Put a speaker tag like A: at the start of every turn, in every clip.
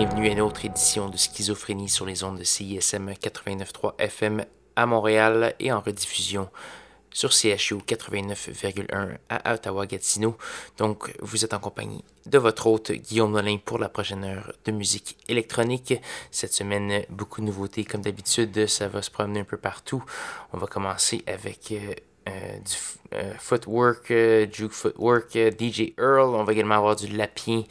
A: bienvenue à une autre édition de Schizophrénie sur les ondes de CISM 89.3 FM à Montréal et en rediffusion sur CHU 89,1 à Ottawa-Gatineau. Donc, vous êtes en compagnie de votre hôte Guillaume Nolin pour la prochaine heure de musique électronique. Cette semaine, beaucoup de nouveautés comme d'habitude, ça va se promener un peu partout. On va commencer avec... Euh, euh, du euh, footwork, juke footwork, DJ Earl. On va également avoir du lapin,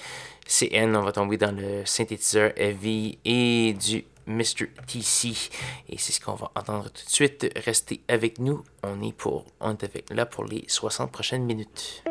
A: CN, on va tomber dans le synthétiseur Heavy et du Mr. TC. Et c'est ce qu'on va entendre tout de suite. Restez avec nous. On est, pour, on est là pour les 60 prochaines minutes.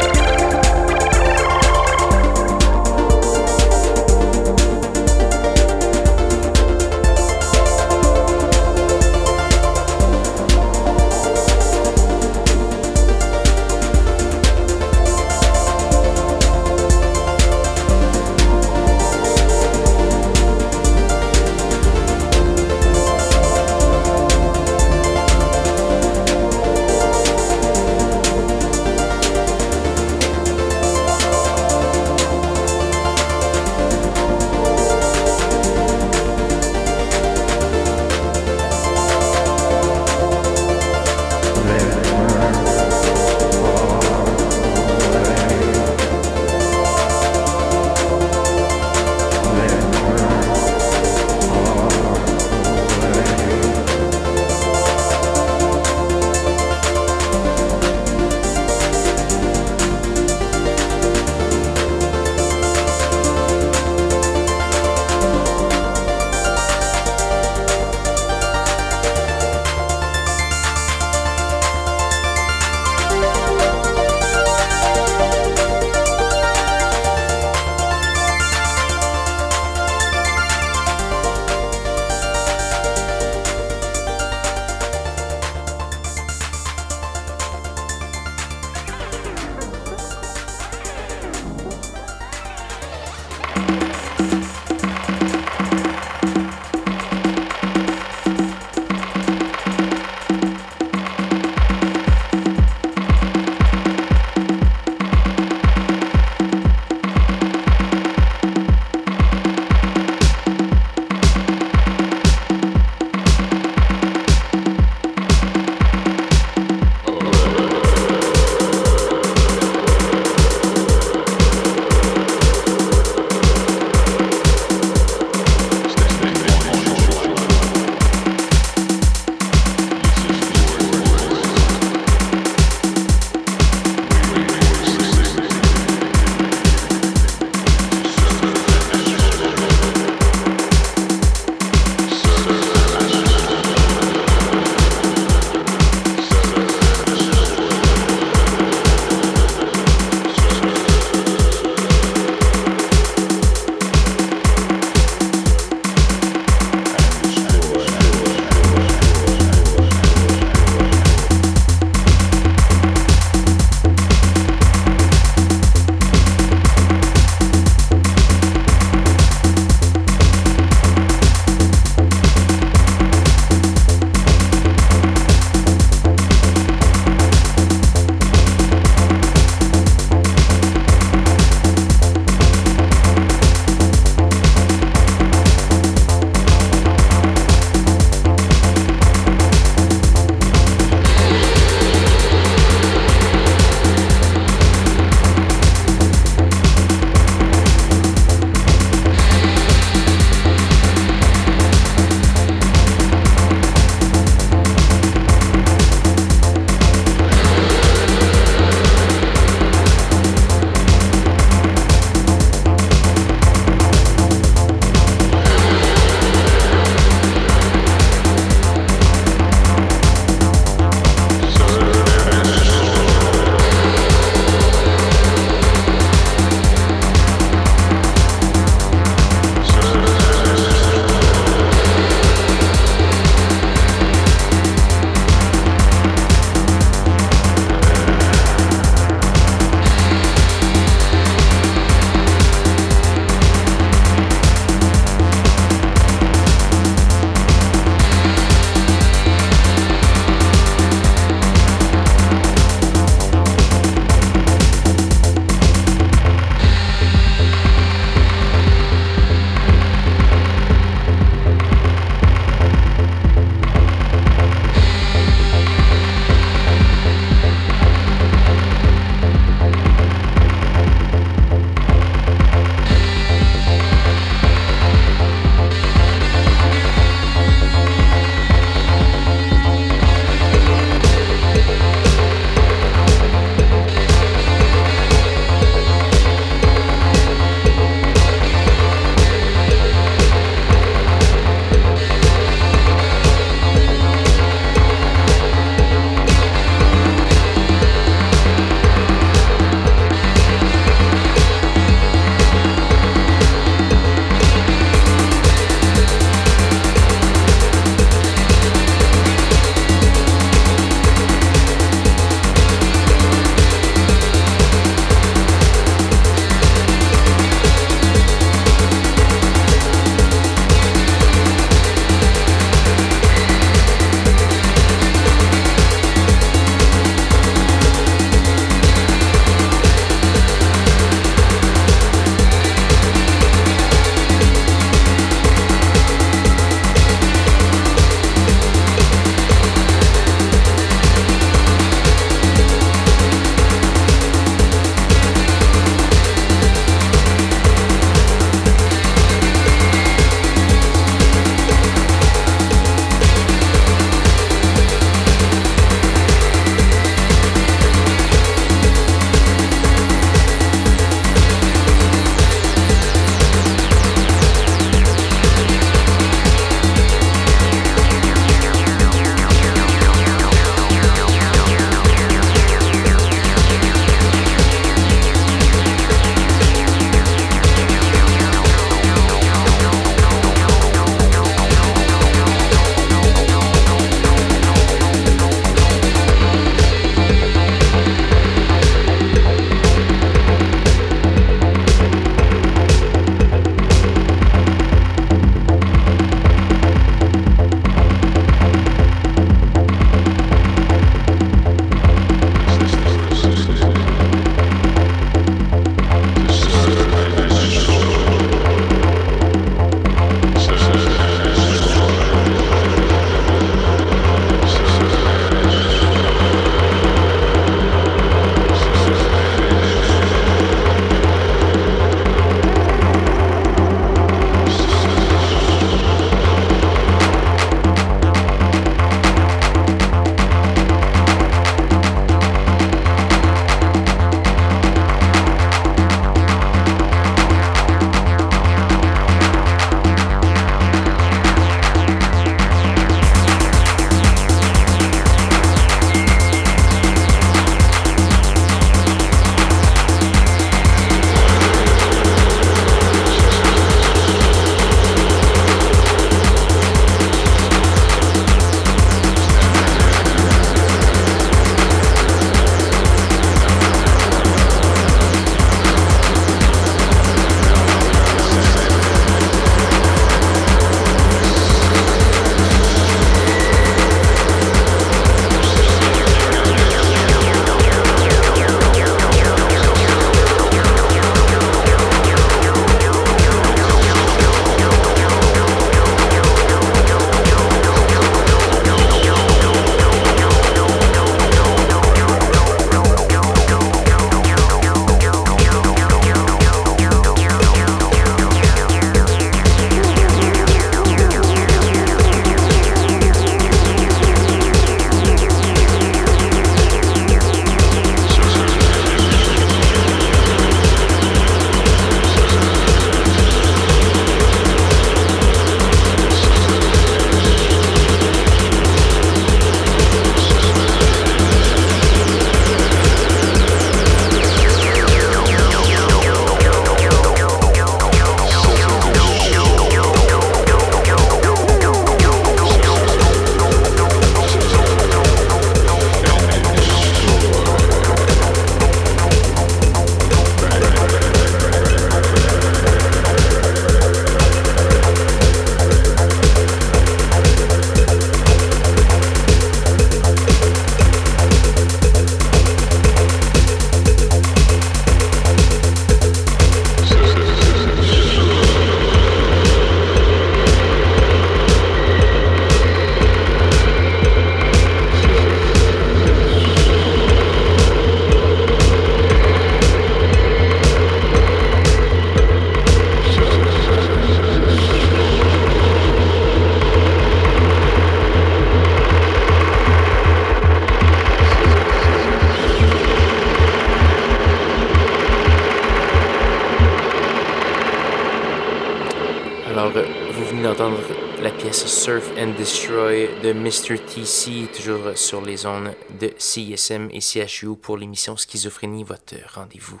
B: La pièce Surf and Destroy de Mr. TC, toujours sur les zones de CISM et CHU pour l'émission Schizophrénie, votre rendez-vous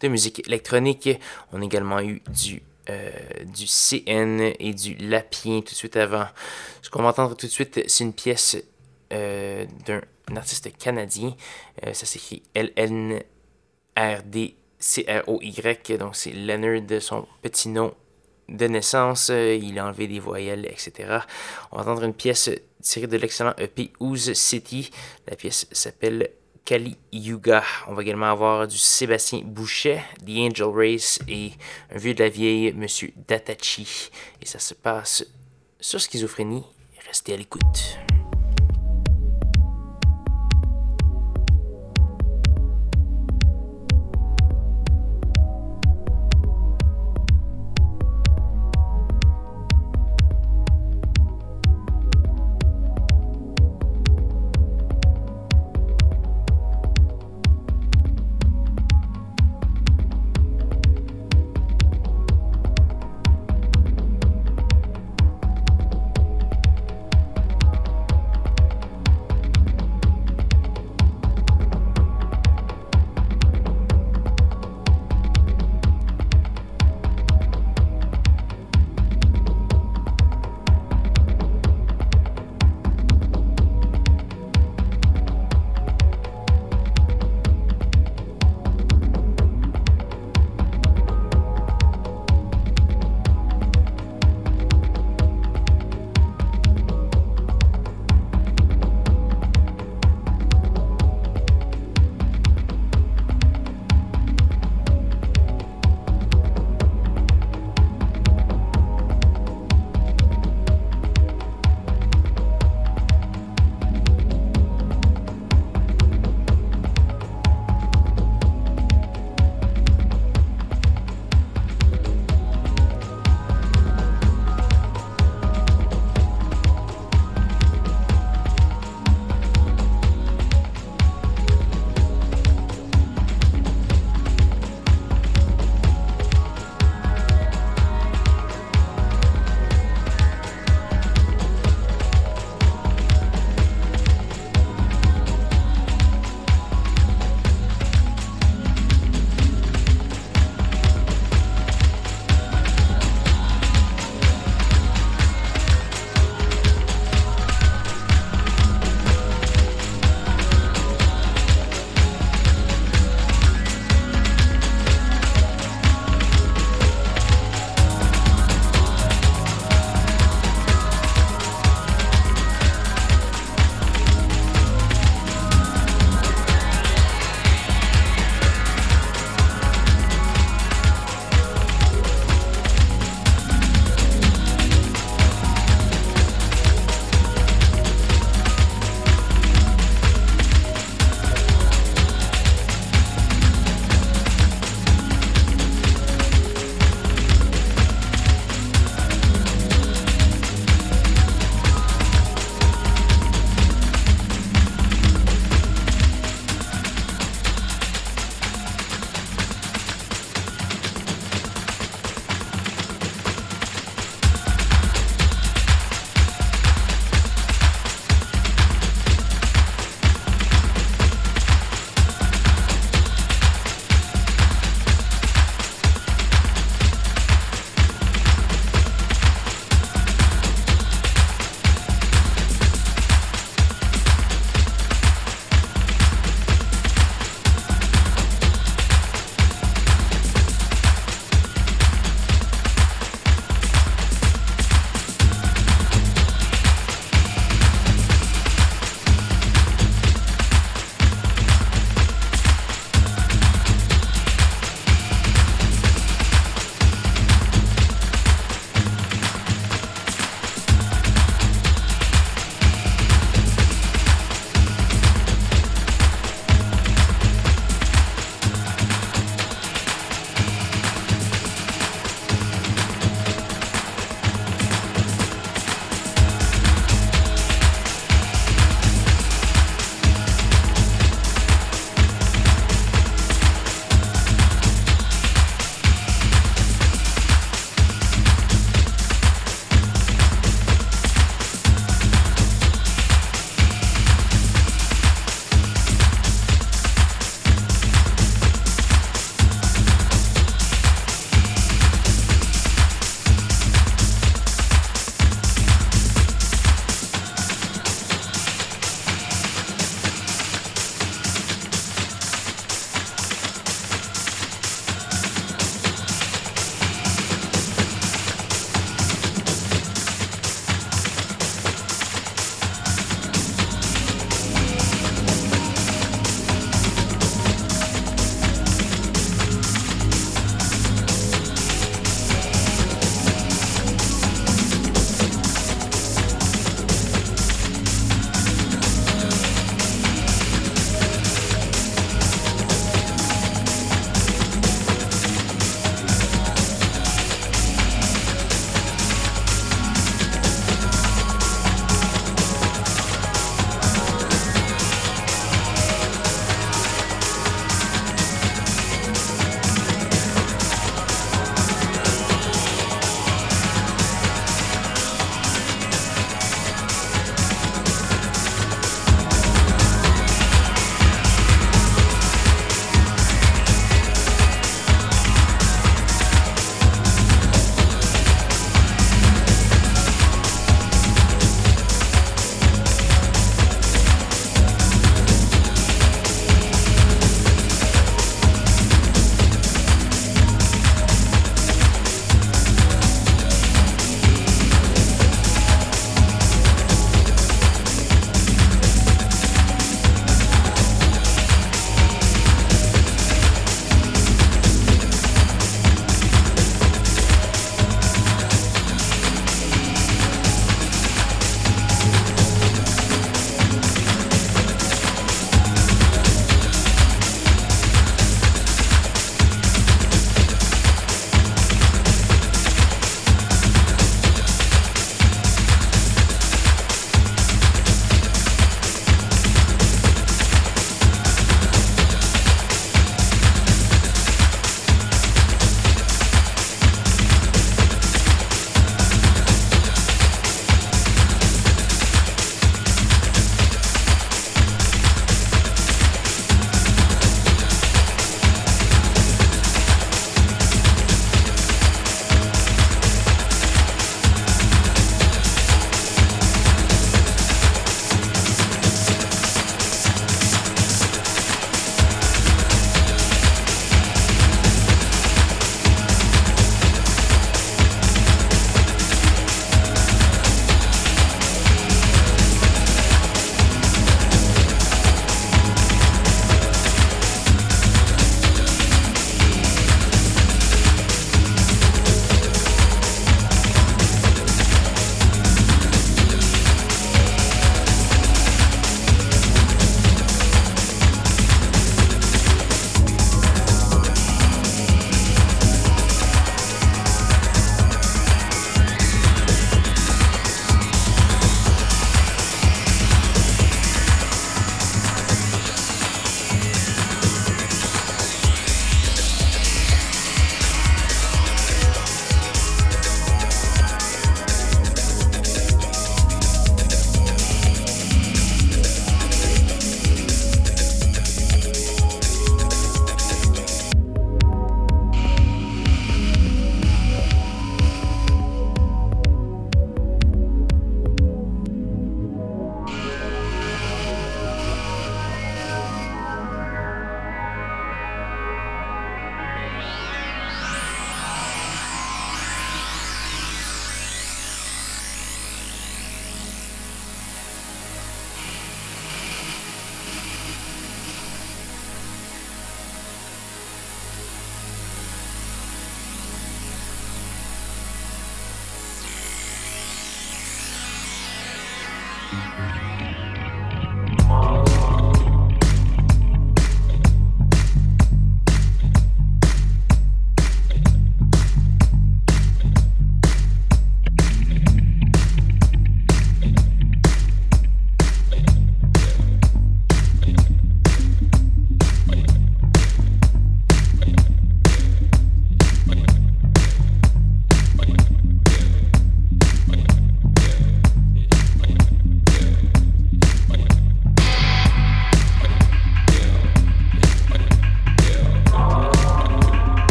B: de musique électronique. On a également eu du, euh, du CN et du Lapien tout de suite avant. Ce qu'on va entendre tout de suite, c'est une pièce euh, d'un artiste canadien. Euh, ça s'écrit L-N-R-D-C-R-O-Y, donc c'est Leonard son petit nom de naissance, il a enlevé des voyelles, etc. On va entendre une pièce tirée de l'excellent EP Ooze City? La pièce s'appelle Kali Yuga. On va également avoir du Sébastien Boucher, The Angel Race et un vieux de la vieille, Monsieur Datachi. Et ça se passe sur Schizophrénie. Restez à l'écoute.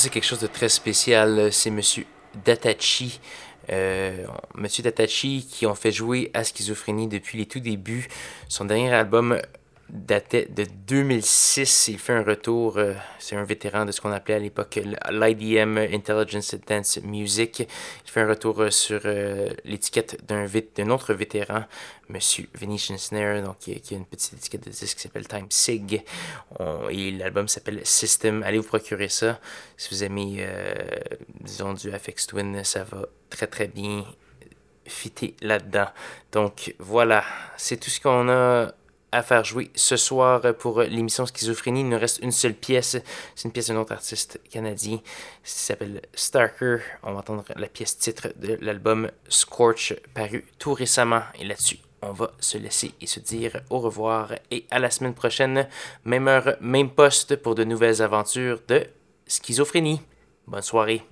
B: C'est quelque chose de très spécial. C'est Monsieur Datachi. Euh, Monsieur Datachi qui ont fait jouer à Schizophrénie depuis les tout débuts. Son dernier album datait de 2006. Il fait un retour, euh, c'est un vétéran de ce qu'on appelait à l'époque l'IDM Intelligence Dance Music. Il fait un retour euh, sur euh, l'étiquette d'un, autre vétéran, Monsieur Venetian Snare, donc qui, a une petite étiquette de disque qui s'appelle Time Sig. et l'album s'appelle System. Allez vous procurer ça. Si vous aimez, disons, du FX Twin, ça va très très bien fitter là-dedans. Donc voilà, c'est tout ce qu'on a à faire jouer ce soir pour l'émission Schizophrénie. Il nous reste une seule pièce. C'est une pièce d'un autre artiste canadien qui s'appelle Starker. On va entendre la pièce titre de l'album Scorch paru tout récemment. Et là-dessus, on va se laisser et se dire au revoir et à la semaine prochaine. Même heure, même poste pour de nouvelles aventures de Schizophrénie. Bonne soirée.